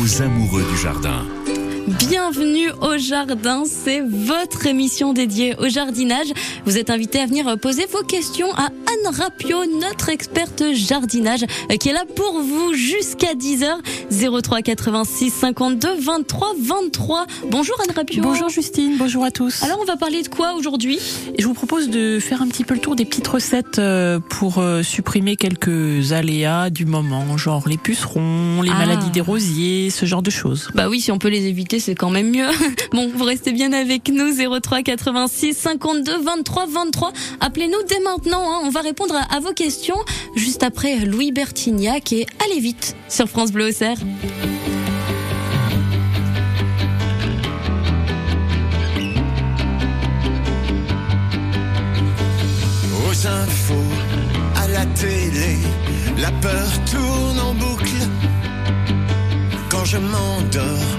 aux amoureux du jardin. Bienvenue au jardin, c'est votre émission dédiée au jardinage. Vous êtes invité à venir poser vos questions à Anne Rapio, notre experte jardinage, qui est là pour vous jusqu'à 10h. 03 86 52 23 23. Bonjour Anne Rapio. Bonjour Justine, bonjour à tous. Alors on va parler de quoi aujourd'hui? Je vous propose de faire un petit peu le tour des petites recettes euh, pour euh, supprimer quelques aléas du moment, genre les pucerons, les Ah. maladies des rosiers, ce genre de choses. Bah oui, si on peut les éviter, c'est quand même mieux. Bon, vous restez bien avec nous 03 86 52 23 23. Appelez-nous dès maintenant. hein. On va répondre à, à vos questions juste après Louis Bertignac et allez vite sur France Bleu Auxerre. Aux infos, à la télé, la peur tourne en boucle. Quand je m'endors,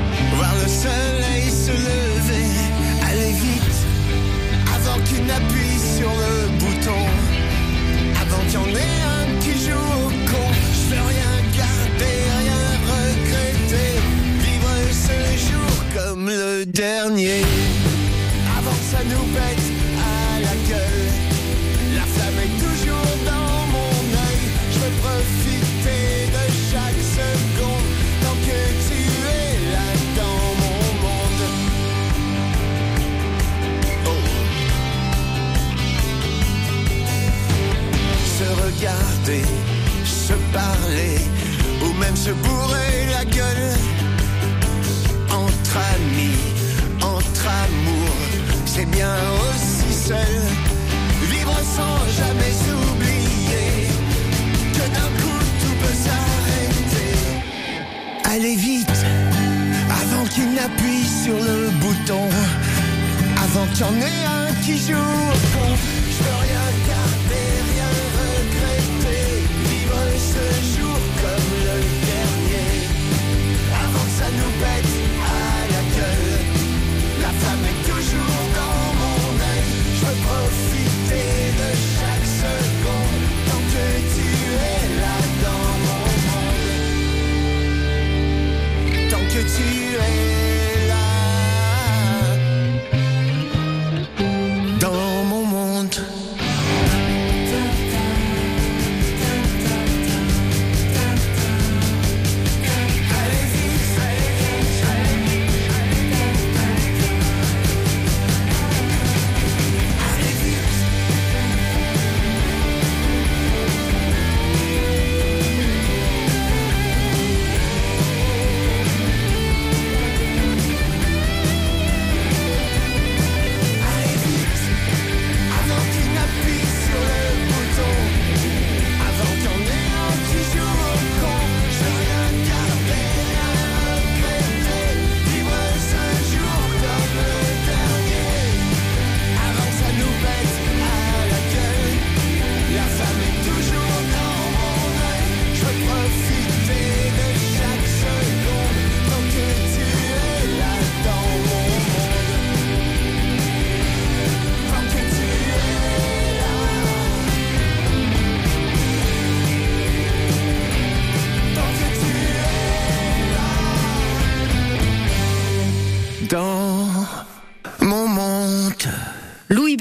voir le soleil se lever, aller vite, avant qu'il n'appuie sur le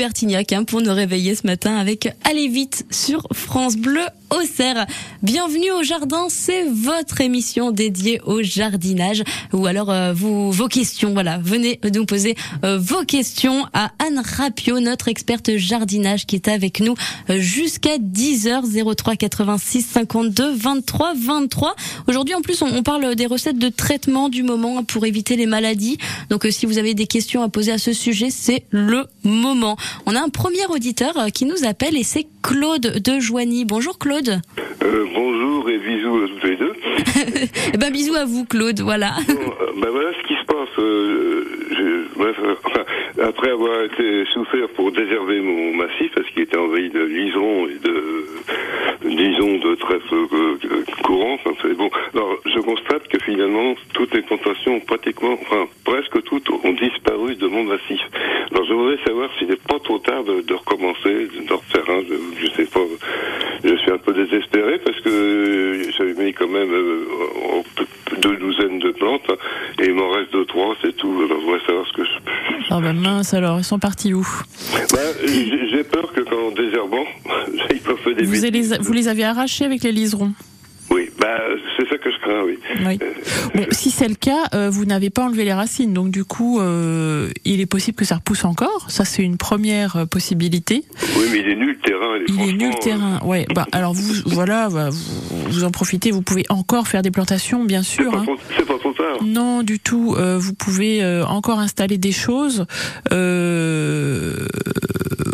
Bertignac hein, pour nous réveiller ce matin avec Allez vite sur France Bleu Auxerre. Bienvenue au jardin, c'est votre émission dédiée au jardinage ou alors euh, vous vos questions voilà, venez nous poser euh, vos questions à Anne Rapio notre experte jardinage qui est avec nous euh, jusqu'à 10h 03 86 52 23 23. Aujourd'hui en plus on, on parle des recettes de traitement du moment pour éviter les maladies. Donc euh, si vous avez des questions à poser à ce sujet, c'est le moment. On a un premier auditeur euh, qui nous appelle et c'est Claude de Joigny. Bonjour Claude. Euh, bonjour et bisous à tous les deux. eh ben bisous à vous Claude, voilà. Bon, euh, ben voilà ce qui se passe. Euh, je- bref, enfin, après avoir été souffert pour désherber mon massif parce qu'il était envahi de liserons et de disons de trèfle euh, courant. Enfin, c'est bon. Alors, je constate que finalement toutes les plantations, pratiquement, enfin presque toutes, ont disparu de mon massif. Alors, je voudrais savoir s'il n'est pas trop tard de, de recommencer, de refaire un. Je, je sais pas. Je suis un peu désespéré parce que euh, j'avais mis quand même euh, deux douzaines de plantes et il m'en reste deux trois, c'est tout. Alors, je voudrais savoir ce que je. Ah bah mince alors, ils sont partis où? Bah, j'ai peur que quand désherbant, ils peuvent faire des vous, bêtises. les, vous les avez arrachés avec les liserons Oui, bah c'est ça que je crains, oui. Bon, si c'est le cas, euh, vous n'avez pas enlevé les racines, donc du coup, euh, il est possible que ça repousse encore. Ça, c'est une première euh, possibilité. Oui, mais il est nul le terrain. Il est nul le terrain. Ouais. Bah alors vous, voilà, bah, vous, vous en profitez. Vous pouvez encore faire des plantations, bien C'est sûr. pas, hein. trop- c'est pas trop tard. Non, du tout. Euh, vous pouvez encore installer des choses. Euh,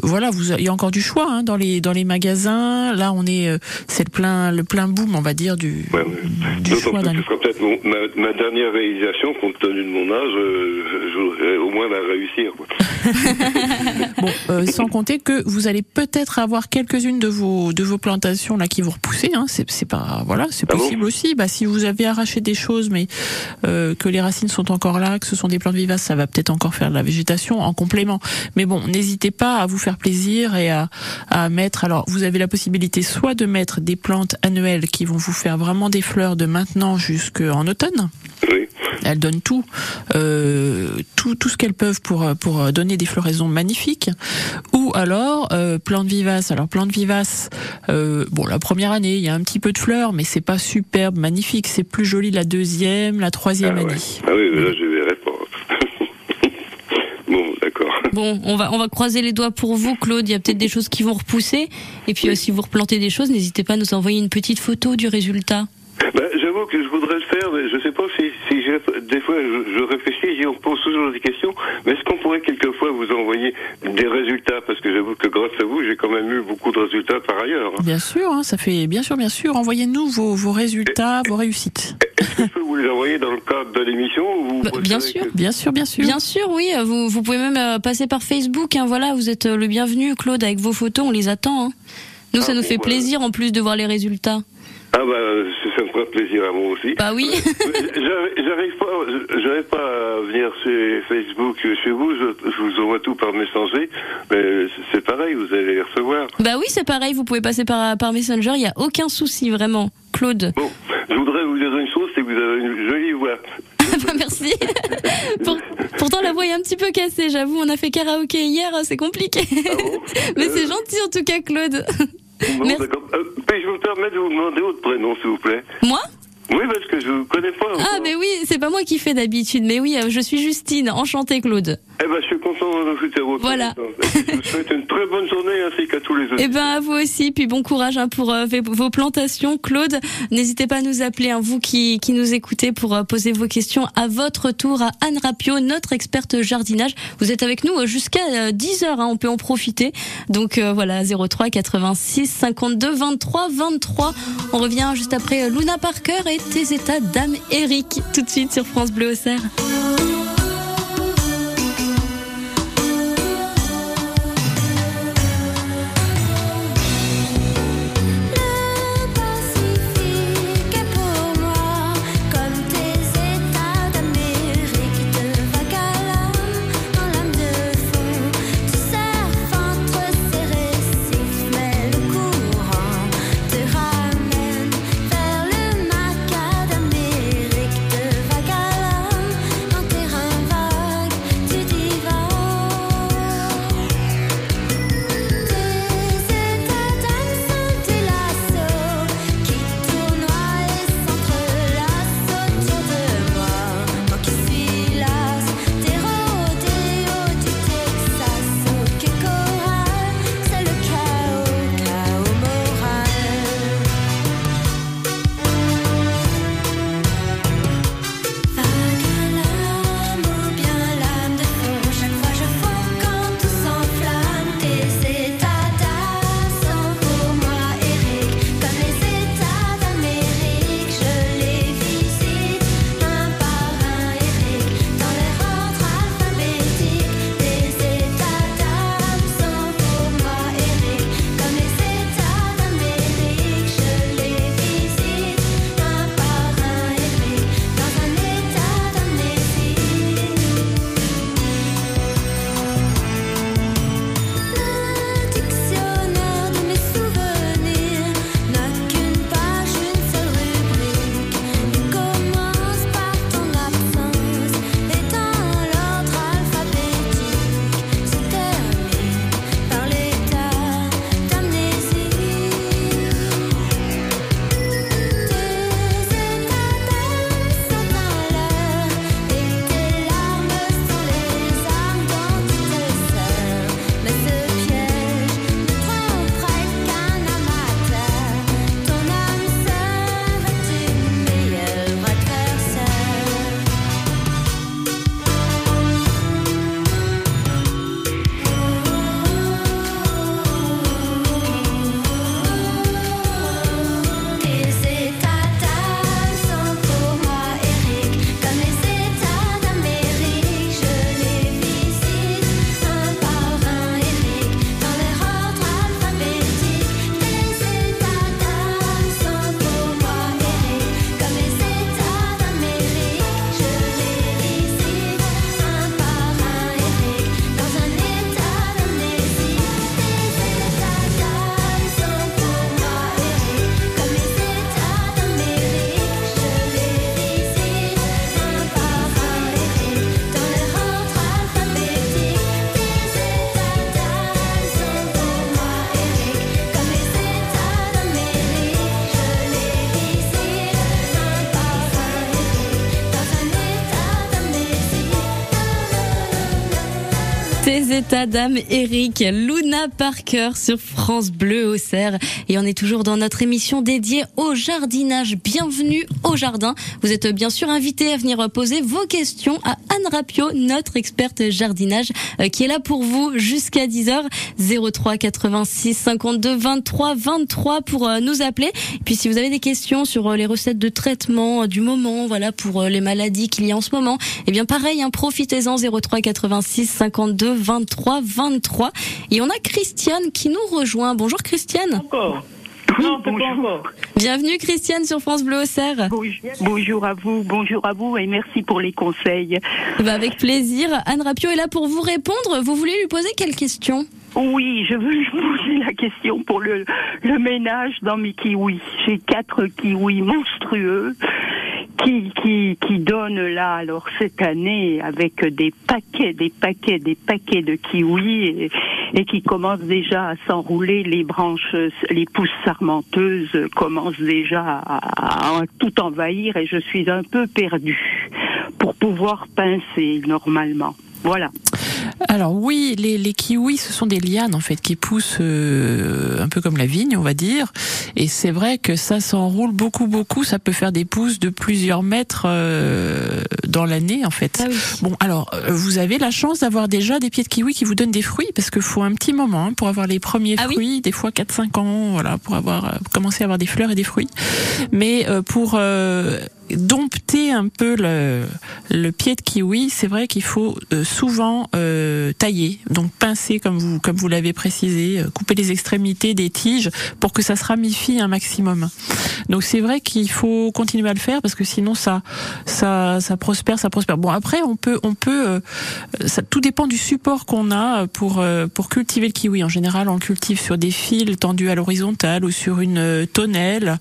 voilà, vous, il y a encore du choix hein, dans les dans les magasins. Là, on est, euh, c'est le plein le plein boom, on va dire du Ouais, ouais. du choix peut-être ma, ma dernière réalisation, compte tenu de mon âge, moins la réussir. quoi. Bon, euh, sans compter que vous allez peut-être avoir quelques-unes de vos de vos plantations là qui vont repousser. Hein, c'est pas voilà, c'est Ah bon possible aussi. Bah si vous avez arraché des choses, mais euh, que les racines sont encore là, que ce sont des plantes vivaces, ça va peut-être encore faire de la végétation en complément. Mais bon, n'hésitez pas à vous faire plaisir et à à mettre. Alors, vous avez la possibilité soit de mettre des plantes annuelles qui vont vous faire vraiment des fleurs de maintenant jusqu'en automne. Oui. Elles donnent tout, euh, tout, tout ce qu'elles peuvent pour pour donner des floraisons magnifiques. Ou alors euh, plantes vivaces. Alors plantes vivaces. euh, bon, la première année, il y a un petit peu de fleurs, mais c'est pas superbe, magnifique. C'est plus joli la deuxième, la troisième Ah, ouais. année. ah oui, mais là je verrai pas. bon, d'accord. Bon, on va on va croiser les doigts pour vous Claude, il y a peut-être des choses qui vont repousser et puis si vous replantez des choses, n'hésitez pas à nous envoyer une petite photo du résultat. Ben, J'avoue que je voudrais le faire, mais je sais pas si, si j'ai- des fois je, je réfléchis, j'y pose toujours des questions, mais est-ce qu'on pourrait quelquefois vous envoyer des résultats? Parce que j'avoue que grâce à vous, j'ai quand même eu beaucoup de résultats par ailleurs. hein. Bien sûr, hein, ça fait bien sûr, bien sûr. Envoyez-nous vos, vos résultats, vos réussites. Est-ce que je peux vous les envoyer dans le cadre de l'émission ou vous Bah, bien sûr. que- Bien sûr, bien sûr. Bien sûr, oui, euh, vous, vous pouvez même euh, passer par Facebook, hein, voilà, vous êtes euh, le bienvenu Claude avec vos photos, on les attend. hein. Nous, ça Ah nous bon, fait voilà. plaisir en plus de voir les résultats. Ah bah ça me fera plaisir à moi aussi. Bah oui. J'arrive j'arrive pas, j'arrive pas à venir sur Facebook chez vous. Je, je vous envoie tout par messager, mais c'est pareil, vous allez les recevoir. Bah oui, c'est pareil, vous pouvez passer par, par Messenger, il n'y a aucun souci, vraiment. Claude. Bon, je voudrais vous dire une chose, c'est que vous avez une jolie voix. Bah, merci. Pour- pourtant, la voix est un petit peu cassée, j'avoue, on a fait karaoké hier, c'est compliqué. bon Mais Euh, c'est gentil en tout cas, Claude. Bon, Merci. Euh, Puis-je vous permettre de vous demander votre prénom, s'il vous plaît. Moi Oui, parce que je vous connais pas. Ah, mais oui, c'est pas moi qui fais d'habitude, mais oui, euh, je suis Justine, enchantée, Claude. Eh ben, je suis content de vous votre Voilà. Je vous souhaite une très bonne journée ainsi qu'à tous les autres. Eh ben à vous aussi, puis bon courage hein, pour euh, vos plantations, Claude. N'hésitez pas à nous appeler, hein, vous qui, qui nous écoutez, pour euh, poser vos questions à votre tour à Anne Rapio, notre experte jardinage. Vous êtes avec nous jusqu'à 10 heures, hein, on peut en profiter. Donc euh, voilà, 03 86 52 23 23. On revient juste après Luna Parker et tes états d'âme Eric, tout de suite sur France Bleu Auxerre. Le Tes états d'âme, Eric, Luna Parker sur France Bleu au. Et on est toujours dans notre émission dédiée au jardinage. Bienvenue au jardin. Vous êtes bien sûr invité à venir poser vos questions à Anne Rapio, notre experte jardinage, euh, qui est là pour vous jusqu'à 10h. 03 86 52 23 23 pour euh, nous appeler. Puis si vous avez des questions sur euh, les recettes de traitement du moment, voilà, pour les maladies qu'il y a en ce moment, eh bien pareil, hein, profitez-en 03 86 52 23 23. Et on a Christiane qui nous rejoint. Bonjour Christiane. Non, peut pas encore. Bienvenue Christiane sur France Bleu au Cerf. Bonjour, bonjour à vous, bonjour à vous et merci pour les conseils. Ben, avec plaisir. Anne Rapio est là pour vous répondre. Vous voulez lui poser quelle question? Oui, je veux lui poser la question pour le, le ménage dans mes kiwis. J'ai quatre kiwis monstrueux qui, qui, qui là, alors cette année, avec des paquets, des paquets, des paquets de kiwis et, qui commencent déjà à s'enrouler, les branches, les pousses sarmenteuses commencent déjà à, à tout envahir et je suis un peu perdue pour pouvoir pincer normalement. Voilà. Alors oui, les, les kiwis, ce sont des lianes en fait qui poussent euh, un peu comme la vigne, on va dire. Et c'est vrai que ça s'enroule beaucoup, beaucoup. Ça peut faire des pousses de plusieurs mètres euh, dans l'année en fait. Ah oui. Bon, alors euh, vous avez la chance d'avoir déjà des pieds de kiwi qui vous donnent des fruits parce qu'il faut un petit moment hein, pour avoir les premiers Ah oui fruits, des fois 4-5 ans, voilà, pour avoir euh, commencer à avoir des fleurs et des fruits. Mais euh, pour euh, dompter un peu le, le pied de kiwi, c'est vrai qu'il faut euh, souvent euh, tailler, donc pincer comme vous comme vous l'avez précisé, euh, couper les extrémités des tiges pour que ça se ramifie un maximum. Donc c'est vrai qu'il faut continuer à le faire parce que sinon ça ça ça prospère, ça prospère. Bon après on peut on peut euh, ça tout dépend du support qu'on a pour pour cultiver le kiwi. En général, on cultive sur des fils tendus à l'horizontale ou sur une tonnelle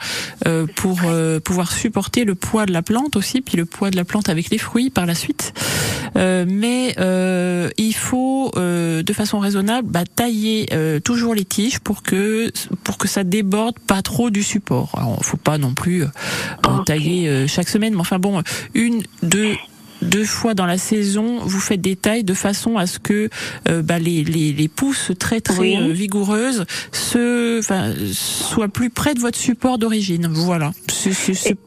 pour pouvoir supporter le poids de la plante aussi, puis le poids de la plante avec les fruits par la suite. Euh, mais euh, il faut, euh, de façon raisonnable, bah, tailler euh, toujours les tiges pour que pour que ça déborde pas trop du support. Alors, faut pas non plus euh, en Ok. tailler euh, chaque semaine, mais enfin bon, une, deux deux fois dans la saison, vous faites des tailles de façon à ce que euh, bah, les, les, les pousses très très Oui. euh, vigoureuses se, soient plus près de votre support d'origine. Voilà. C'est-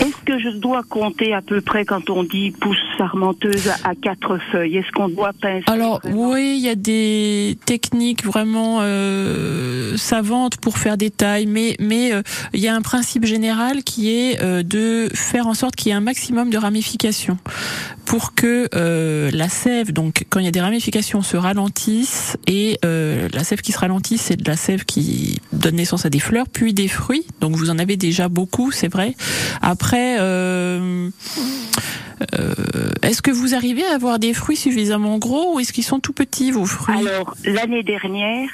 Est-ce que je dois compter à peu près quand on dit pousse sarmenteuse à quatre feuilles? Est-ce qu'on doit pincer Alors oui, il y a des techniques vraiment euh, savantes pour faire des tailles, mais mais euh, il y a un principe général qui est euh, de faire en sorte qu'il y ait un maximum de ramifications pour que euh, la sève, donc quand il y a des ramifications, se ralentisse et euh, la sève qui se ralentit, c'est de la sève qui donne naissance à des fleurs, puis des fruits. Donc vous en avez déjà beaucoup, c'est vrai. Après. Euh, euh, est-ce que vous arrivez à avoir des fruits suffisamment gros ou est-ce qu'ils sont tout petits vos fruits? Alors, l'année dernière,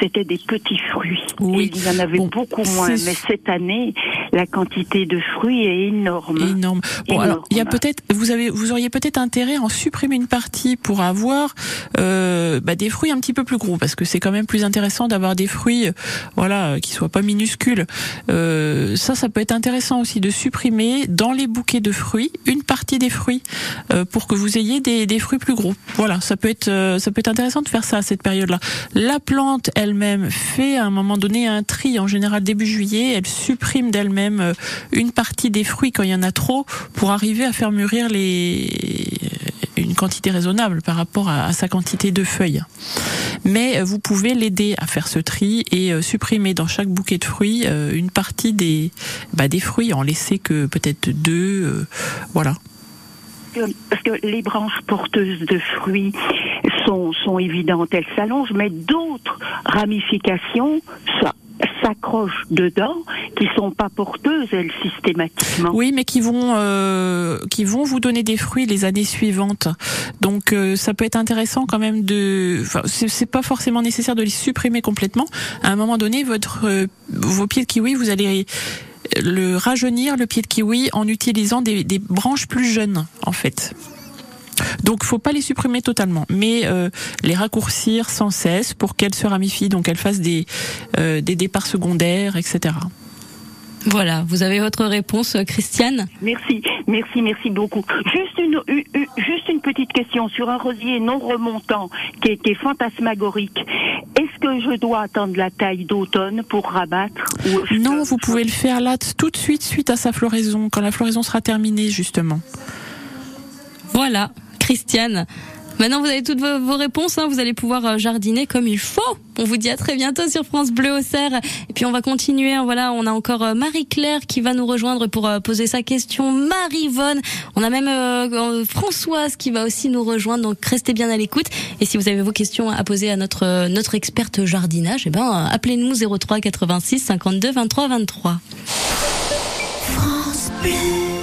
c'était des petits fruits. Oui. Et il y en avait Bon, beaucoup moins. Mais cette année, la quantité de fruits est énorme. Énorme. Bon, Énorme. alors il y a peut-être, vous avez, vous auriez peut-être intérêt à en supprimer une partie pour avoir euh, bah, des fruits un petit peu plus gros, parce que c'est quand même plus intéressant d'avoir des fruits, voilà, qui soient pas minuscules. Euh, ça, ça peut être intéressant aussi de supprimer dans les bouquets de fruits une partie des fruits euh, pour que vous ayez des, des fruits plus gros. Voilà, ça peut être, euh, ça peut être intéressant de faire ça à cette période-là. La plante elle-même fait à un moment donné un tri, en général début juillet, elle supprime d'elle-même euh, une partie des fruits quand il y en a trop pour arriver à faire mûrir les une quantité raisonnable par rapport à, sa quantité de feuilles. Mais euh, vous pouvez l'aider à faire ce tri et euh, supprimer dans chaque bouquet de fruits une partie des bah, des fruits, en laisser que peut-être deux, voilà. Parce que les branches porteuses de fruits sont, sont évidentes, elles s'allongent, mais d'autres ramifications s'accrochent dedans qui sont pas porteuses, elles, systématiquement. Oui, mais qui vont euh, qui vont vous donner des fruits les années suivantes. Donc euh, ça peut être intéressant quand même de. Enfin, c'est pas forcément nécessaire de les supprimer complètement. À un moment donné, votre euh, vos pieds de kiwi, vous allez le rajeunir le pied de kiwi en utilisant des, des branches plus jeunes en fait. Donc, faut pas les supprimer totalement, mais euh, les raccourcir sans cesse pour qu'elles se ramifient, donc qu'elles fassent des euh, des départs secondaires, etc. Voilà, vous avez votre réponse, euh, Christiane? Merci, merci, merci beaucoup. Juste une, juste une petite question sur un rosier non remontant qui est, qui est fantasmagorique. Est-ce que je dois attendre la taille d'automne pour rabattre ou Non, vous pouvez le faire là tout de suite suite à sa floraison, quand la floraison sera terminée justement. Voilà, Christiane. Maintenant, vous avez toutes vos, vos réponses. hein. Vous allez pouvoir euh, jardiner comme il faut. On vous dit à très bientôt sur France Bleu au Cerf. Et puis, on va continuer. hein. Voilà, on a encore euh, Marie-Claire qui va nous rejoindre pour euh, poser sa question. Marie-Vonne. On a même Françoise qui va aussi nous rejoindre. Donc, restez bien à l'écoute. Et si vous avez vos questions à poser à notre notre experte jardinage, eh ben, appelez-nous 03 86 52 23 23. France Bleu.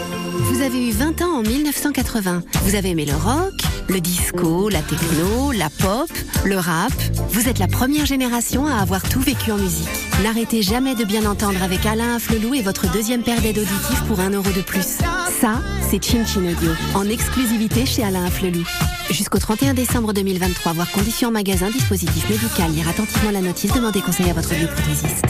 Vous avez eu 20 ans en 1980. Vous avez aimé le rock, le disco, la techno, la pop, le rap. Vous êtes la première génération à avoir tout vécu en musique. N'arrêtez jamais de bien entendre avec Alain Afflelou et votre deuxième paire d'aides auditives pour un euro de plus. Ça, c'est Chin Chin Audio, en exclusivité chez Alain Afflelou. Jusqu'au 31 décembre 2023, voir conditions magasin, dispositif médical, lire attentivement la notice, demandez conseil à votre bioprothésiste.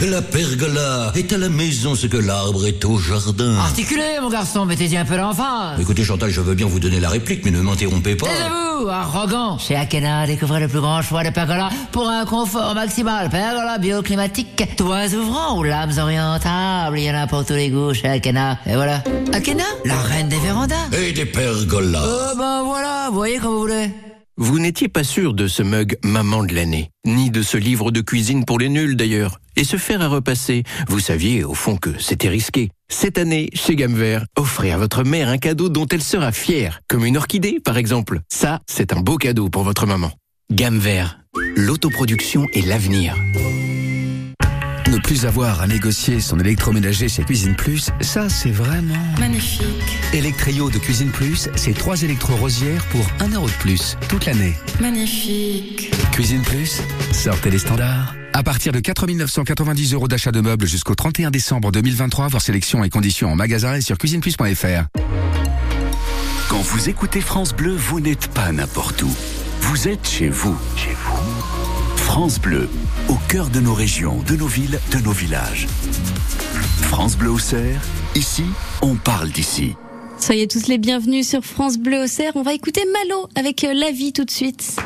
La pergola est à la maison ce que l'arbre est au jardin. Articulez, mon garçon, mettez-y un peu l'enfant. Écoutez Chantal, je veux bien vous donner la réplique, mais ne m'interrompez pas. Taisez-vous, arrogant. Chez Akena, découvrez le plus grand choix de pergola pour un confort maximal. Pergola bioclimatique, toits ouvrants ou lames orientables. Il y en a pour tous les goûts chez Akena. Et voilà. Akena, la reine des vérandas. Et des pergolas. Oh ben voilà, vous voyez comme vous voulez. Vous n'étiez pas sûr de ce mug Maman de l'année, ni de ce livre de cuisine pour les nuls d'ailleurs. Et se faire à repasser, vous saviez au fond que c'était risqué. Cette année, chez Gamme Vert, offrez à votre mère un cadeau dont elle sera fière, comme une orchidée par exemple. Ça, c'est un beau cadeau pour votre maman. Gamme l'autoproduction et l'avenir. Ne plus avoir à négocier son électroménager chez Cuisine Plus, ça c'est vraiment... Magnifique. Electrio de Cuisine Plus, c'est trois électro-rosières pour 1 euro de plus, toute l'année. Magnifique. Cuisine Plus, sortez les standards. À partir de 4 990 euros d'achat de meubles jusqu'au 31 décembre 2023, voir sélection et conditions en magasin et sur cuisineplus.fr. Quand vous écoutez France Bleu, vous n'êtes pas n'importe où. Vous êtes chez vous. Chez vous. France Bleu, au cœur de nos régions, de nos villes, de nos villages. France Bleu au Cerf, ici, on parle d'ici. Soyez tous les bienvenus sur France Bleu au Cerf. On va écouter Malo avec euh, La vie tout de suite.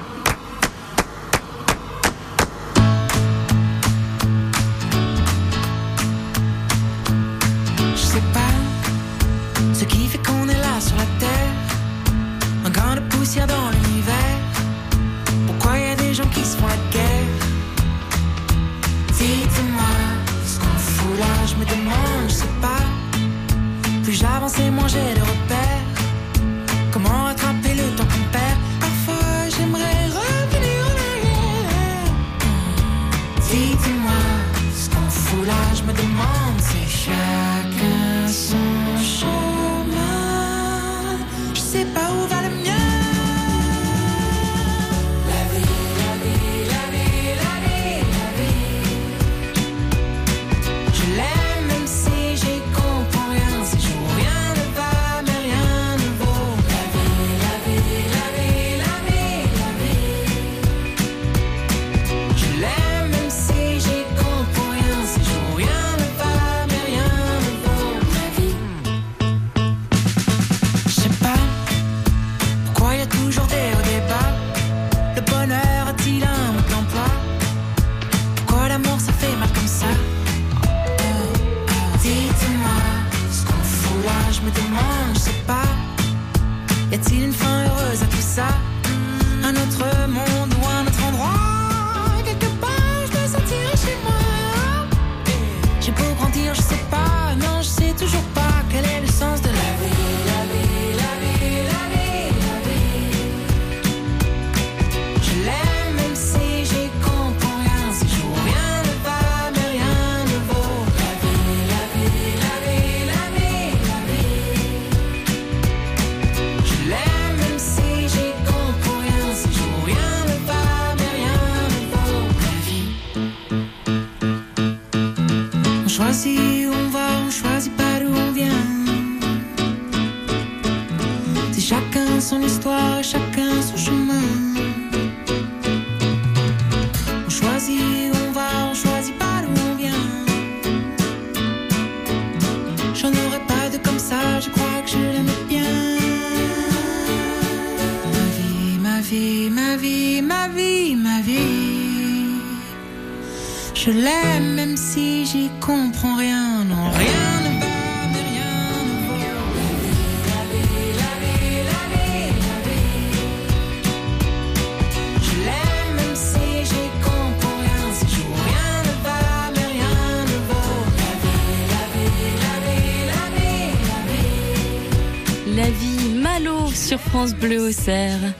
Bleu Auxerre.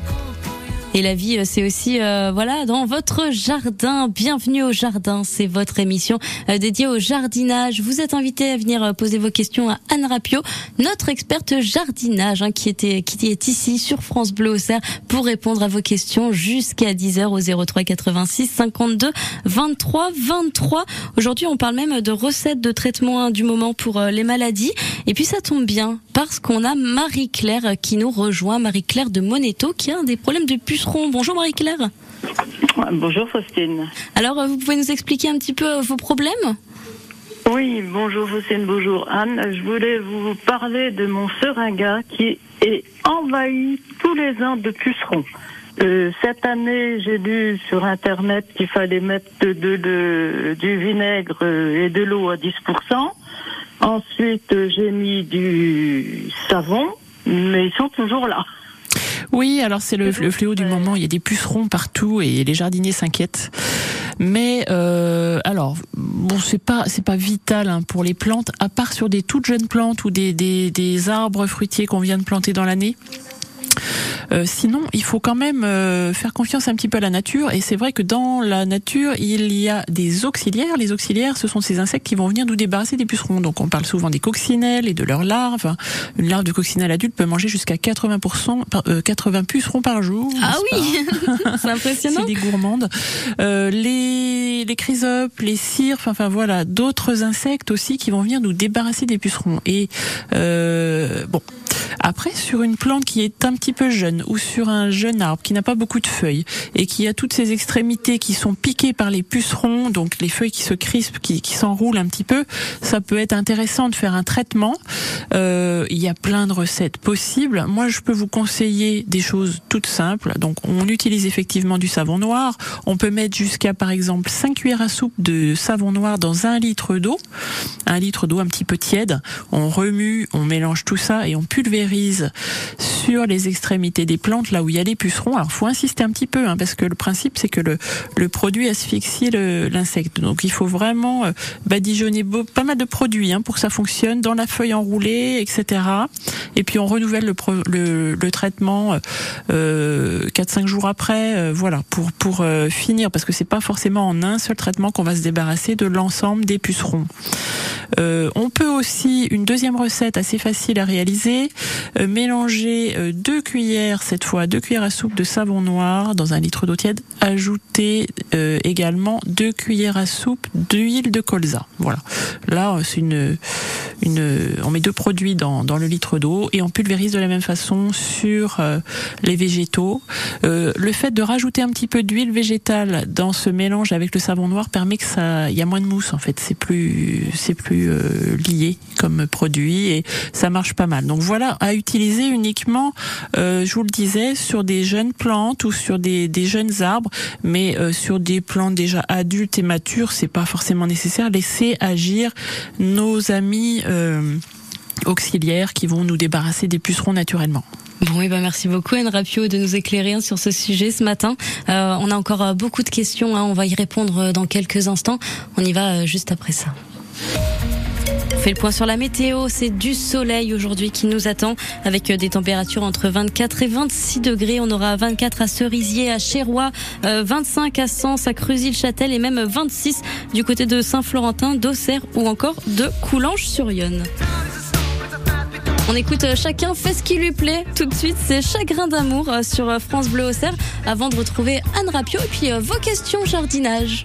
Et la vie, euh, c'est aussi, euh, voilà, dans votre jardin. Bienvenue au jardin. C'est votre émission euh, dédiée au jardinage. Vous êtes invité à venir euh, poser vos questions à Anne Rapio, notre experte jardinage, hein, qui était, qui est ici sur France Bleu Auxerre pour répondre à vos questions jusqu'à 10h au 03 86 52 23 23. Aujourd'hui, on parle même de recettes de traitement hein, du moment pour les maladies. Et puis, ça tombe bien parce qu'on a Marie-Claire qui nous rejoint. Marie-Claire de Moneto qui a un des problèmes de Bonjour Marie-Claire. Bonjour Faustine. Alors, euh, vous pouvez nous expliquer un petit peu euh, vos problèmes? Oui, bonjour Faustine, bonjour Anne. Je voulais vous parler de mon seringa qui est envahi tous les ans de pucerons. Euh, cette année, j'ai lu sur Internet qu'il fallait mettre de, de- de- du vinaigre et de l'eau à 10%. Ensuite, j'ai mis du savon, mais ils sont toujours là. Oui, alors c'est le, le fléau du moment. Il y a des pucerons partout et les jardiniers s'inquiètent. Mais euh, alors, bon, c'est pas c'est pas vital hein, pour les plantes, à part sur des toutes jeunes plantes ou des des, des arbres fruitiers qu'on vient de planter dans l'année. Euh, sinon, il faut quand même euh, faire confiance un petit peu à la nature. Et c'est vrai que dans la nature, il y a des auxiliaires. Les auxiliaires, ce sont ces insectes qui vont venir nous débarrasser des pucerons. Donc, on parle souvent des coccinelles et de leurs larves. Une larve de coccinelle adulte peut manger jusqu'à 80%, par- euh, 80 pucerons par jour. Ah oui, c'est impressionnant. C'est des gourmandes. Euh, les, les chrysopes, les cires, enfin, enfin voilà, d'autres insectes aussi qui vont venir nous débarrasser des pucerons. Et euh, bon, après sur une plante qui est un petit peu jeune ou sur un jeune arbre qui n'a pas beaucoup de feuilles et qui a toutes ses extrémités qui sont piquées par les pucerons, donc les feuilles qui se crispent, qui, s'enroulent un petit peu, ça peut être intéressant de faire un traitement. Euh, il y a plein de recettes possibles. Moi, je peux vous conseiller des choses toutes simples. Donc, on utilise effectivement du savon noir. On peut mettre jusqu'à, par exemple, 5 cuillères à soupe de savon noir dans un litre d'eau. Un litre d'eau un petit peu tiède. On remue, on mélange tout ça et on pulvérise sur les extrémités des plantes, là où il y a les pucerons. Alors, faut insister un petit peu, hein, parce que le principe, c'est que le, le produit asphyxie l'insecte. Donc, il faut vraiment euh, badigeonner pas mal de produits hein, pour que ça fonctionne dans la feuille enroulée, etc. Et puis, on renouvelle le, le, traitement euh, 4-5 jours après, euh, voilà, pour pour euh, finir, parce que c'est pas forcément en un seul traitement qu'on va se débarrasser de l'ensemble des pucerons. Euh, on peut aussi une deuxième recette assez facile à réaliser, euh, mélanger euh, deux cuillères cette fois deux cuillères à soupe de savon noir dans un litre d'eau tiède, ajouter euh, également deux cuillères à soupe d'huile de colza. Voilà. Là, euh, c'est une une on met deux produits dans dans le litre d'eau et on pulvérise de la même façon sur les végétaux. Le fait de rajouter un petit peu d'huile végétale dans ce mélange avec le savon noir permet que ça il y a moins de mousse en fait, c'est plus c'est plus lié comme produit et ça marche pas mal. Donc voilà à utiliser uniquement euh, je vous le disais sur des jeunes plantes ou sur des, jeunes arbres, mais euh, sur des plantes déjà adultes et matures, c'est pas forcément nécessaire. Laissez agir nos amis euh, auxiliaires qui vont nous débarrasser des pucerons naturellement. Bon, et ben merci beaucoup Anne Rapio de nous éclairer hein, sur ce sujet ce matin. On a encore beaucoup de questions, hein, on va y répondre dans quelques instants. On y va juste après ça. Le point sur la météo, c'est du soleil aujourd'hui qui nous attend avec euh, des températures entre 24 et 26 degrés. On aura 24 à Cerisier, à Chérois, euh, 25 à Sens, à Creusy-le-Châtel et même 26 du côté de Saint-Florentin, d'Auxerre ou encore de Coulanges-sur-Yonne. On écoute euh, chacun fait ce qui lui plaît. Tout de suite, c'est Chagrin d'amour euh, sur euh, France Bleu Auxerre avant de retrouver Anne Rapio et puis euh, vos questions jardinage.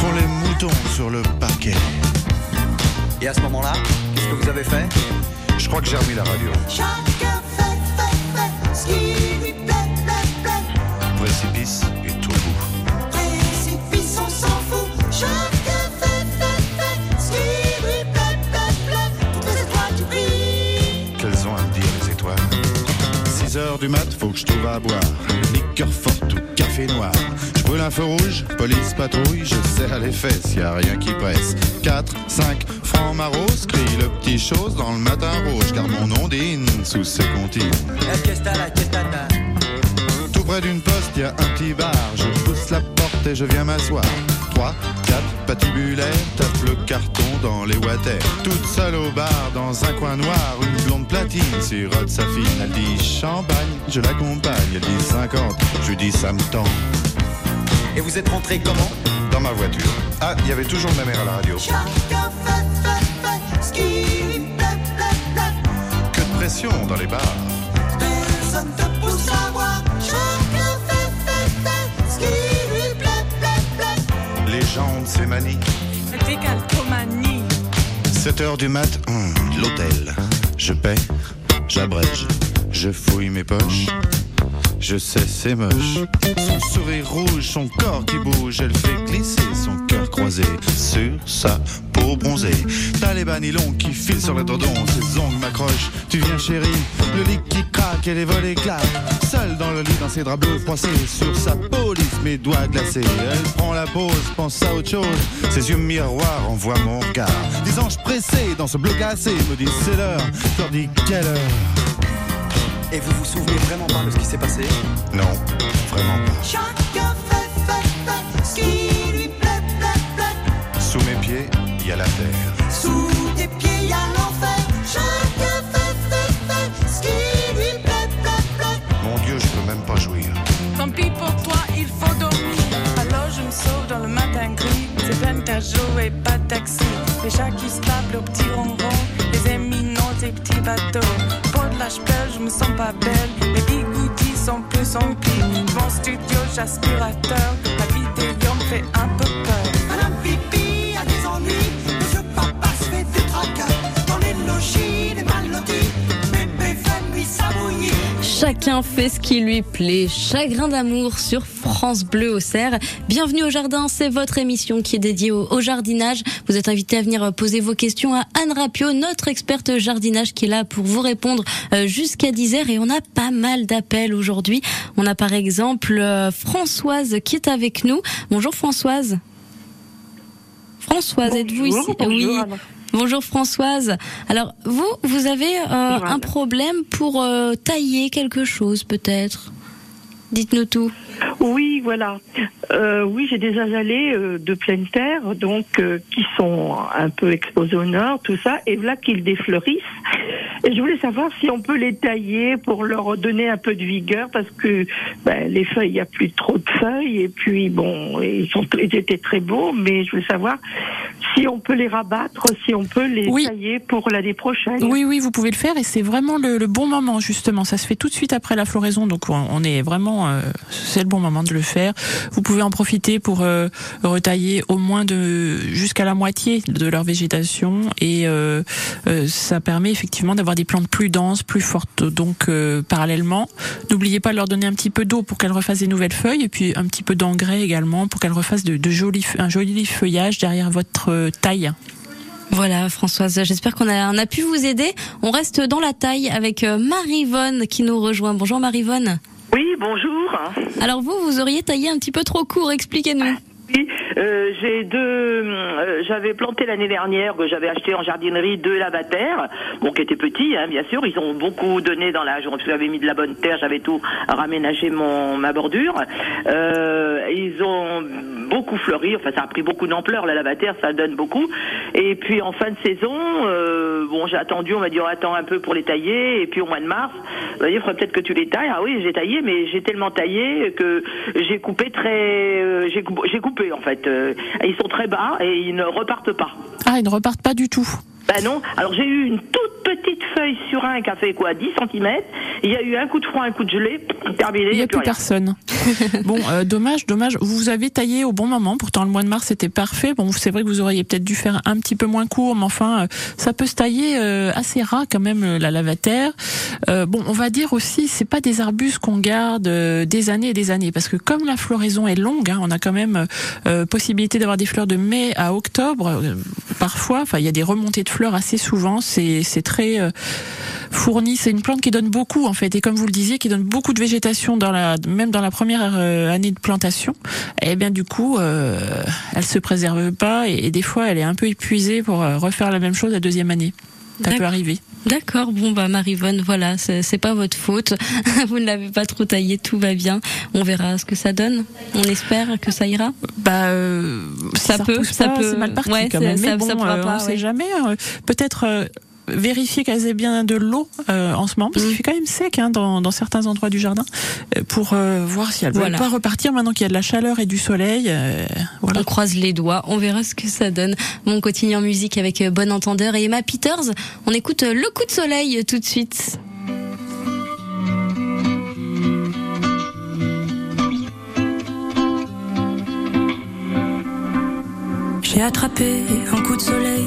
Font les moutons sur le parquet. Et à ce moment-là, qu'est-ce que vous avez fait? Je crois que j'ai remis la radio. Chacun fait, fait, fait ce heures du mat, faut que je trouve à boire. Liqueur forte ou café noir. Je brûle un feu rouge, police patrouille, je serre les fesses, y a rien qui presse. 4, 5, francs maros, crie le petit chose dans le matin rouge, car mon ondine sous ses comptines. Tout près d'une poste, y a un petit bar, je pousse la porte et je viens m'asseoir. 3, 4, patibulaire, tape le carton dans les water. Toute seule au bar, dans un coin noir, une blonde platine sirote sa fille. Elle dit champagne, je l'accompagne, elle dit 50, je dis ça me tend. Et vous êtes rentré comment? Dans ma voiture. Ah, il y avait toujours ma mère à la radio. Que de pression dans les bars. De ces manies. Décalcomanie. 7 heures du mat, hum, l'hôtel. Je paie, j'abrège, je fouille mes poches. Je sais, c'est moche. Son sourire rouge, son corps qui bouge, elle fait glisser son cœur croisé sur sa peau bronzée. T'as les bas nylons qui filent sur le dodon, ses ongles m'accrochent. Tu viens, chérie, le lit qui craque et les volets claquent. Seule dans le lit, dans ses draps bleus froissés, sur sa police, mes doigts glacés. Elle prend la pause, pense à autre chose. Ses yeux miroirs envoient mon regard. Des anges pressés dans ce bleu glacé me disent c'est l'heure. Je leur dis quelle heure? Et vous vous souvenez vraiment pas de ce qui s'est passé? Non, vraiment pas. Belle. Les bigoudis sont plus remplis. Mon studio, j'aspirateur. La vidéo me fait un peu Chacun fait ce qui lui plaît. Chagrin d'amour sur France Bleu au Cerf. Bienvenue au jardin, c'est votre émission qui est dédiée au, au jardinage. Vous êtes invité à venir poser vos questions à Anne Rapio, notre experte jardinage qui est là pour vous répondre euh, jusqu'à 10h et on a pas mal d'appels aujourd'hui. On a par exemple euh, Françoise qui est avec nous. Bonjour Françoise. Françoise, êtes-vous ici? Bonjour, Oui. Bonjour Françoise. Alors vous, vous avez euh, un problème pour euh, tailler quelque chose peut-être? Dites-nous tout. Oui, voilà. Euh, oui, j'ai des azalées euh, de pleine terre, donc euh, qui sont un peu exposées au nord, tout ça, et voilà qu'ils défleurissent. Et je voulais savoir si on peut les tailler pour leur donner un peu de vigueur, parce que ben, les feuilles, il n'y a plus trop de feuilles, et puis bon, ils, sont, ils étaient très beaux, mais je voulais savoir si on peut les rabattre, si on peut les Oui. tailler pour l'année prochaine. Oui, oui, vous pouvez le faire et c'est vraiment le, le bon moment justement. Ça se fait tout de suite après la floraison, donc on, on est vraiment, c'est bon moment de le faire. Vous pouvez en profiter pour euh, retailler au moins de jusqu'à la moitié de leur végétation et euh, euh, ça permet effectivement d'avoir des plantes plus denses, plus fortes. Donc parallèlement, n'oubliez pas de leur donner un petit peu d'eau pour qu'elles refassent des nouvelles feuilles et puis un petit peu d'engrais également pour qu'elles refassent de, jolis, un joli feuillage derrière votre taille. Voilà Françoise, j'espère qu'on a, on a pu vous aider. On reste dans la taille avec Marivonne qui nous rejoint. Bonjour Marivonne. Oui, bonjour. Alors vous, vous auriez taillé un petit peu trop court, expliquez-nous. Oui, euh, j'ai deux. euh, j'avais planté l'année dernière que j'avais acheté en jardinerie deux lavataires, bon qui étaient petits, hein, bien sûr. Ils ont beaucoup donné dans la. J'avais mis de la bonne terre, j'avais tout raménagé mon ma bordure. Euh, ils ont beaucoup fleuri. Enfin, ça a pris beaucoup d'ampleur la lavataire, ça donne beaucoup. Et puis en fin de saison, euh, bon, j'ai attendu. On m'a dit on attend un peu pour les tailler. Et puis au mois de mars, on m'a dit il faudrait peut-être que tu les tailles. Ah oui, j'ai taillé, mais j'ai tellement taillé que j'ai coupé très. euh, j'ai coupé, j'ai coupé en fait. Euh, ils sont très bas et ils ne repartent pas. Ah, ils ne repartent pas du tout. Ben non. Alors j'ai eu une toute petite feuille sur un qui a fait quoi 10 cm. Il y a eu un coup de froid, un coup de gelée, terminé. Il n'y a plus rien. personne. bon, euh, dommage, dommage. Vous avez taillé au bon moment. Pourtant, le mois de mars était parfait. Bon, c'est vrai que vous auriez peut-être dû faire un petit peu moins court, mais enfin, euh, ça peut se tailler euh, assez ras quand même euh, la lavataire. Euh, bon, on va dire aussi, c'est pas des arbustes qu'on garde euh, des années et des années, parce que comme la floraison est longue, hein, on a quand même euh, possibilité d'avoir des fleurs de mai à octobre. parfois, enfin, il y a des remontées de fleurs assez souvent. C'est très euh, fourni. C'est une plante qui donne beaucoup en fait, et comme vous le disiez, qui donne beaucoup de végétation dans la, même dans la première euh, année de plantation. Et bien du coup, euh, elle se préserve pas, et, et des fois, elle est un peu épuisée pour refaire la même chose la deuxième année. Ça peut arriver. D'accord, bon bah Marivonne, voilà, c'est pas votre faute. Vous ne l'avez pas trop taillé, tout va bien. On verra ce que ça donne. On espère que ça ira. Bah, euh, ça, peut, ça pas, peut. c'est mal parti Ouais, quand même. ça, Mais bon, ça pourra euh, pas. on sait ouais. jamais. euh, Peut-être euh, vérifier qu'elles aient bien de l'eau euh, en ce moment, parce qu'il fait quand même sec hein, dans, dans certains endroits du jardin, euh, pour euh, voir si elles veulent Voilà. pas repartir maintenant qu'il y a de la chaleur et du soleil. euh, voilà. On croise les doigts, on verra ce que ça donne. Bon, on continue en musique avec Bon Entendeur et Emma Peters. On écoute Le coup de soleil tout de suite. J'ai attrapé un coup de soleil,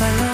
Mais tu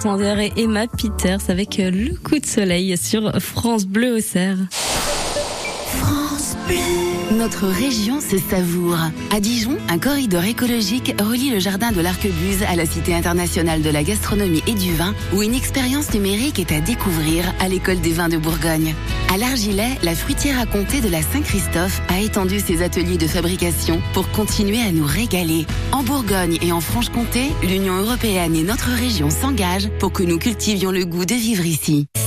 Et Emma Peters avec euh, Le coup de soleil sur France Bleu au Cerf. France Bleu. Notre région se savoure. À Dijon, un corridor écologique relie le jardin de l'Arquebuse à la Cité internationale de la gastronomie et du vin, où une expérience numérique est à découvrir à l'école des vins de Bourgogne. À l'Argilet, la fruitière à comté de la Saint-Christophe a étendu ses ateliers de fabrication pour continuer à nous régaler. En Bourgogne et en Franche-Comté, l'Union européenne et notre région s'engagent pour que nous cultivions le goût de vivre ici.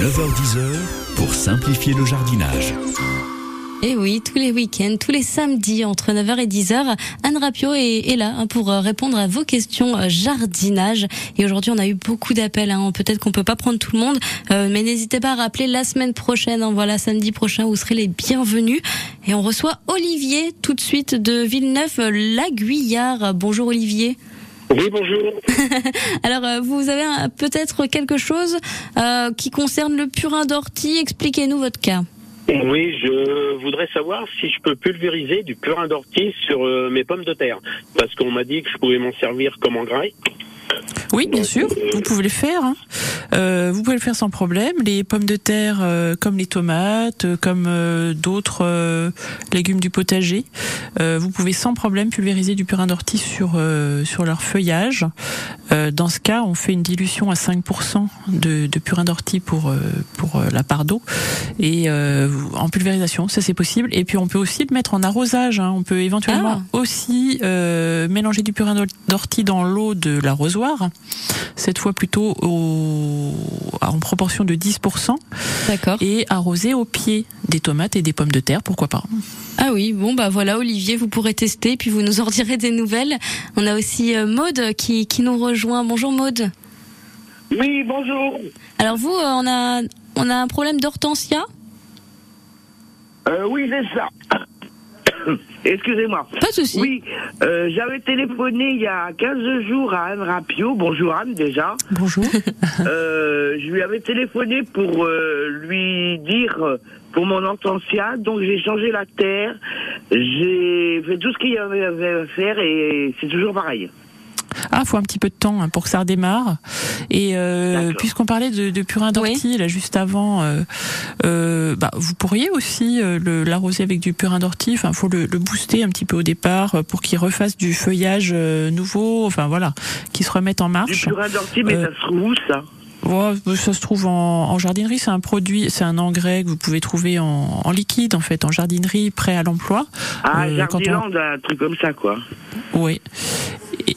9h10 pour simplifier le jardinage. Et oui, tous les week-ends, tous les samedis entre 9h et 10h, Anne Rapio est, est là hein, pour euh, répondre à vos questions euh, jardinage. Et aujourd'hui, on a eu beaucoup d'appels. Hein. Peut-être qu'on peut pas prendre tout le monde, euh, mais n'hésitez pas à rappeler la semaine prochaine. hein. Voilà, samedi prochain, vous serez les bienvenus. Et on reçoit Olivier tout de suite de Villeneuve-la-Guyard. Bonjour Olivier. Oui, bonjour. Alors, euh, vous avez peut-être quelque chose euh, qui concerne le purin d'ortie. Expliquez-nous votre cas. Oui, je voudrais savoir si je peux pulvériser du purin d'ortie sur euh, mes pommes de terre. Parce qu'on m'a dit que je pouvais m'en servir comme engrais. Oui, bien sûr, vous pouvez le faire. hein. Euh, vous pouvez le faire sans problème. Les pommes de terre, euh, comme les tomates, euh, comme d'autres légumes du potager, vous pouvez sans problème pulvériser du purin d'ortie sur sur leur feuillage. Dans ce cas, on fait une dilution à 5% de, de purin d'ortie pour pour la part d'eau et en pulvérisation, ça c'est possible. Et puis on peut aussi le mettre en arrosage. hein. On peut éventuellement aussi euh, mélanger du purin d'ortie dans l'eau de cette fois plutôt au, en proportion de 10%. D'accord. Et arroser au pied des tomates et des pommes de terre, pourquoi pas. Ah oui, bon bah voilà Olivier, vous pourrez tester puis vous nous en direz des nouvelles. On a aussi euh, Maude qui, qui nous rejoint. Bonjour Maude. Oui, bonjour. Alors vous, euh, on a on a un problème d'hortensia? Euh, oui, c'est ça. Excusez-moi. Pas de souci. Oui, euh, j'avais téléphoné il y a 15 jours à Anne Rapio. Bonjour Anne déjà. Bonjour. Euh, je lui avais téléphoné pour euh, lui dire euh, pour mon hortensia. Donc j'ai changé la terre. J'ai fait tout ce qu'il y avait à faire et c'est toujours pareil. Ah, faut un petit peu de temps hein, pour que ça redémarre. Et euh, puisqu'on parlait de, de purin d'ortie là juste avant, euh, euh, bah, vous pourriez aussi euh, l'arroser avec du purin d'ortie. Enfin, faut le, le booster un petit peu au départ pour qu'il refasse du feuillage euh, nouveau. Enfin voilà, qu'il se remette en Du marche. purin d'ortie, mais Euh, ça se trouve où ça? Ouais, ça se trouve en, en jardinerie. C'est un produit, c'est un engrais que vous pouvez trouver en, en liquide en fait, en jardinerie, prêt à l'emploi. Ah, Euh, quand on- Jardiland, un truc comme ça quoi. oui. Et,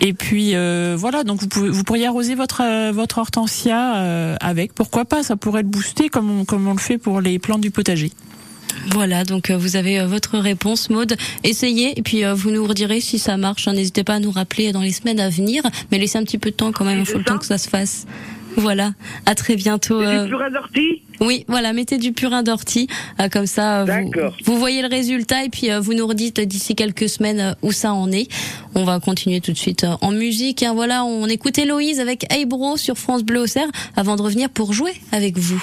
et puis euh, voilà, donc vous pouvez, vous pourriez arroser votre euh, votre hortensia euh, avec. Pourquoi pas Ça pourrait le booster comme on, comme on le fait pour les plantes du potager. Voilà, donc euh, vous avez euh, votre réponse Maude. Essayez et puis euh, vous nous redirez si ça marche. N'hésitez pas à nous rappeler dans les semaines à venir, mais laissez un petit peu de temps quand même, il faut le temps que ça se fasse. Voilà, à très bientôt. Du euh, purin d'ortie Oui, voilà, mettez du purin d'ortie, euh, comme ça euh, vous, vous voyez le résultat et puis euh, vous nous redites d'ici quelques semaines euh, où ça en est. On va continuer tout de suite euh, en musique. hein. voilà, on écoute Héloïse avec Hey Bro sur France Bleu Auxerre avant de revenir pour jouer avec vous.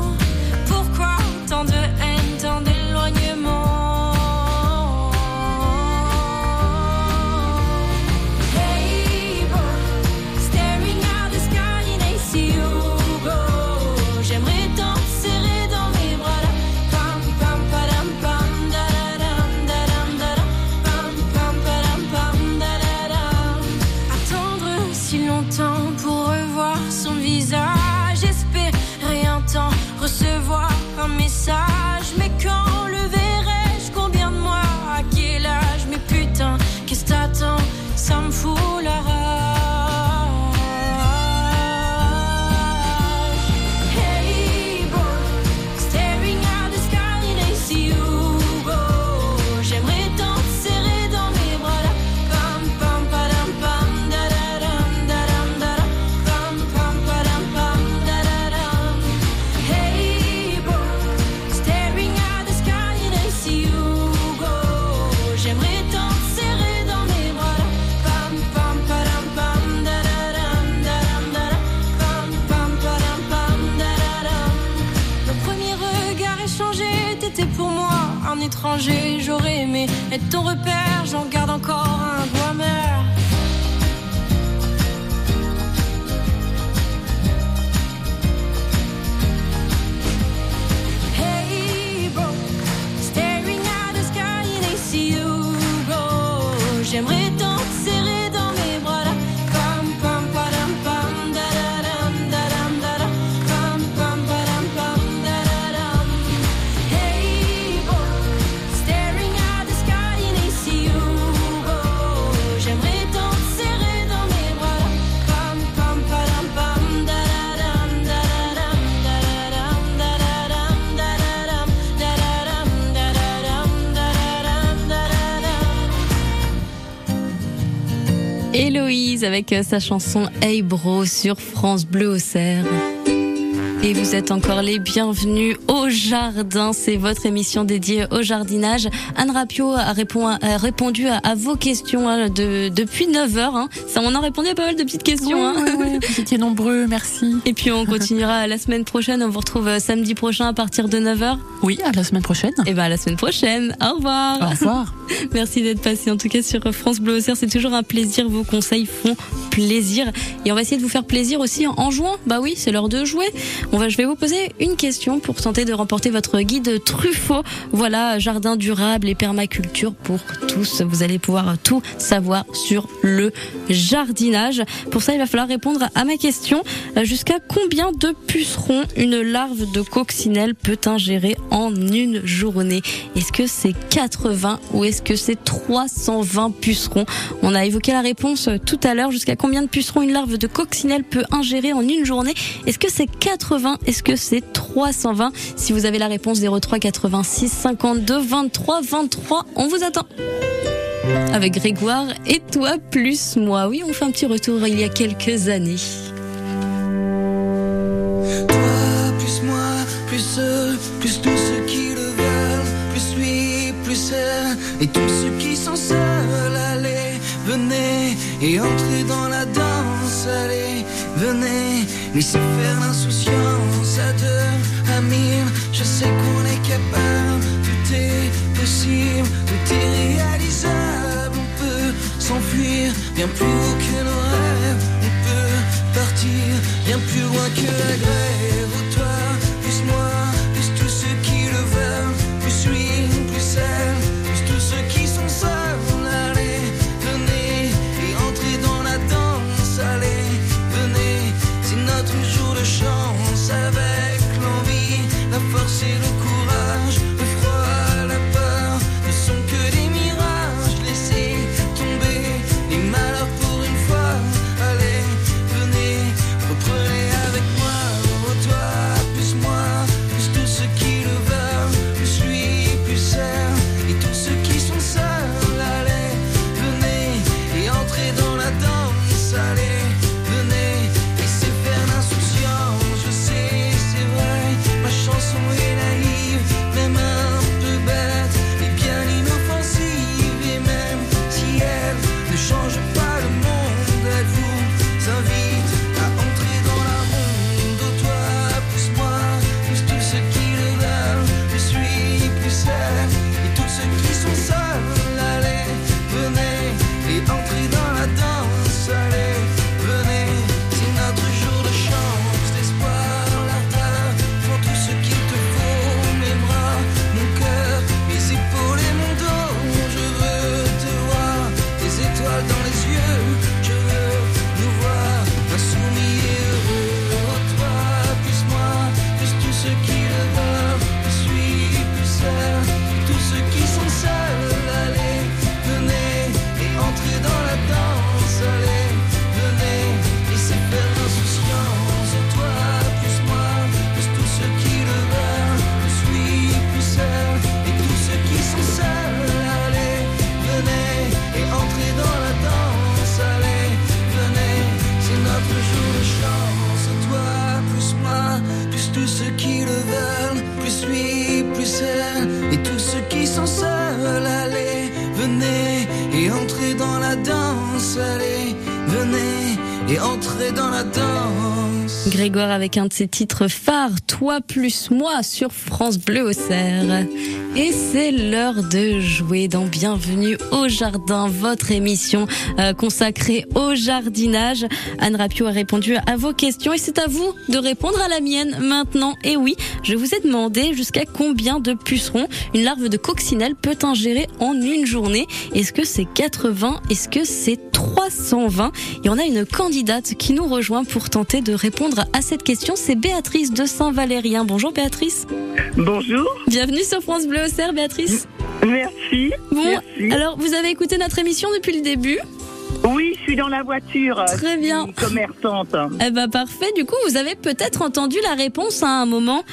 Ton repère, avec sa chanson Hey Bro sur France Bleu au Cerf. Et vous êtes encore les bienvenus au jardin. C'est votre émission dédiée au jardinage. Anne Rapio a, répond- a répondu à, à vos questions hein, de, depuis 9 heures. hein. Ça, on a répondu à pas mal de petites questions. hein. vous étiez nombreux, merci. Et puis on continuera la semaine prochaine. On vous retrouve euh, samedi prochain à partir de 9h. Oui, à la semaine prochaine. Et ben à la semaine prochaine. Au revoir. Au revoir. Merci d'être passé en tout cas sur France Bleu Auxerre. C'est toujours un plaisir. Vos conseils font plaisir. Et on va essayer de vous faire plaisir aussi en, en jouant. Bah oui, c'est l'heure de jouer. On va, je vais vous poser une question pour tenter de remporter votre guide Truffaut. Voilà, jardin durable et permaculture pour tous. Vous allez pouvoir tout savoir sur le jardinage. Pour ça, il va falloir répondre à ma question. Euh, Jusqu'à combien de pucerons une larve de coccinelle peut ingérer en une journée? Est-ce que c'est 80 ou est-ce que c'est 320 pucerons? On a évoqué la réponse euh, tout à l'heure. Jusqu'à combien de pucerons une larve de coccinelle peut ingérer en une journée? Est-ce que c'est 80 Est-ce que c'est 320 Si vous avez la réponse 03 86 52 23 23, on vous attend avec Grégoire et toi plus moi. Oui, on fait un petit retour il y a quelques années. Toi, plus moi, plus eux, plus tous ceux qui le veulent, plus lui, plus elle, et tous ceux qui sont seuls, allez, venez et entrez dans la danse, allez, venez, laissez faire l'insouciance à deux, à mille, je sais qu'on est capable, tout est possible, tout est réalisable, on peut s'enfuir bien plus haut que nos rêves, on peut partir bien plus loin que la grève. Oh, toi, plus moi, plus tous ceux qui le veulent, plus lui, plus elle, entrez dans la danse. Grégoire avec un de ses titres phares, Toi plus moi sur France Bleu Auxerre. Et c'est l'heure de jouer dans Bienvenue au Jardin, votre émission euh, consacrée au jardinage. Anne Rapio a répondu à vos questions et c'est à vous de répondre à la mienne maintenant. Et oui, je vous ai demandé jusqu'à combien de pucerons une larve de coccinelle peut ingérer en une journée. Est-ce que c'est 80 Est-ce que c'est 320 Et on a une candidate qui nous rejoint pour tenter de répondre à cette question. C'est Béatrice de Saint-Valérien. Bonjour Béatrice. Bonjour. Bienvenue sur France Bleu Auxerre, Béatrice. Merci. Bon, Merci. alors vous avez écouté notre émission depuis le début Oui, je suis dans la voiture. Très je bien. suis Commerçante. Eh ben parfait. Du coup, vous avez peut-être entendu la réponse à un moment.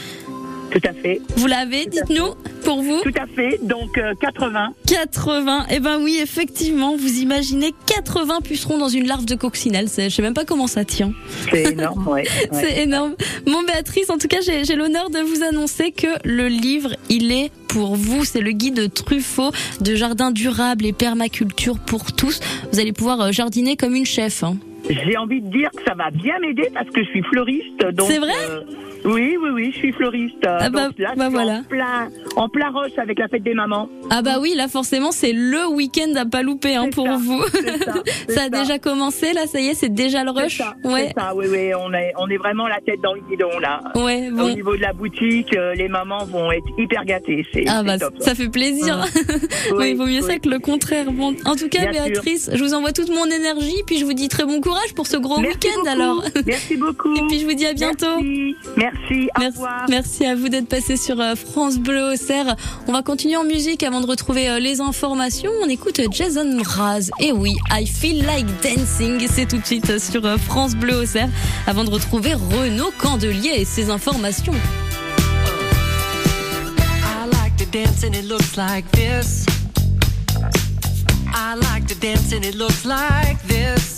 Tout à fait. Vous l'avez Dites-nous pour vous. Tout à fait. Donc euh, 80. 80. Eh ben oui, effectivement, vous imaginez 80 pucerons dans une larve de coccinelle. Je sais même pas comment ça tient. C'est énorme, ouais. ouais. C'est énorme. Mon Béatrice, en tout cas, j'ai j'ai l'honneur de vous annoncer que le livre, il est pour vous. C'est le guide Truffaut de jardin durable et permaculture pour tous. Vous allez pouvoir euh, jardiner comme une chef. hein. J'ai envie de dire que ça va bien m'aider parce que je suis fleuriste. C'est vrai euh, Oui, oui, oui, je suis fleuriste. Ah bah- donc là, bah voilà. En plein, en plein rush avec la fête des mamans. Ah bah oui, là forcément c'est le week-end à pas louper hein, pour vous. ça, ça a ça. déjà commencé là, ça y est, c'est déjà le rush. C'est ça, ouais. ça, oui, oui, on est, on est vraiment la tête dans le guidon là. Ouais, bon. Au niveau de la boutique, euh, les mamans vont être hyper gâtées. Ah bah top, ça fait plaisir. oui, il vaut mieux oui. ça que le contraire. Bon, en tout cas, Bien sûr. Béatrice, je vous envoie toute mon énergie, puis je vous dis très bon courage pour ce gros week-end alors. Merci beaucoup. Et puis je vous dis à bientôt. Merci, merci, au Merci, revoir. merci à vous d'être passé sur euh, France Bleu Auxerre. On va continuer en musique avant de retrouver euh, les informations. On écoute Jason Mraz. Et oui, I Feel Like Dancing. C'est tout de suite sur euh, France Bleu Auxerre avant de retrouver Renaud Candelier et ses informations. I like to dance and it looks like this. I like to dance and it looks like this.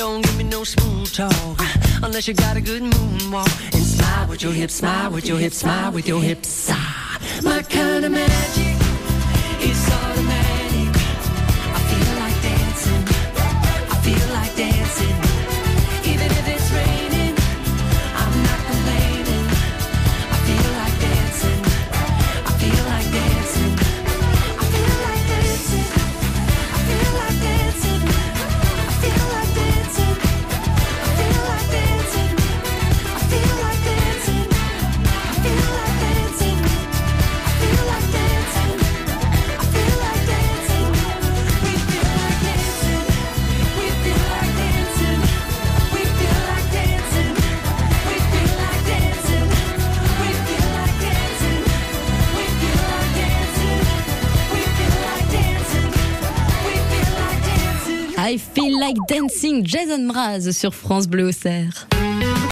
Don't give me no smooth talk unless you got a good moonwalk. And smile with your hips, smile with your hips, smile with your hips. Ah, my kind of magic feel like dancing. Jason Mraz sur France Bleu Auxerre.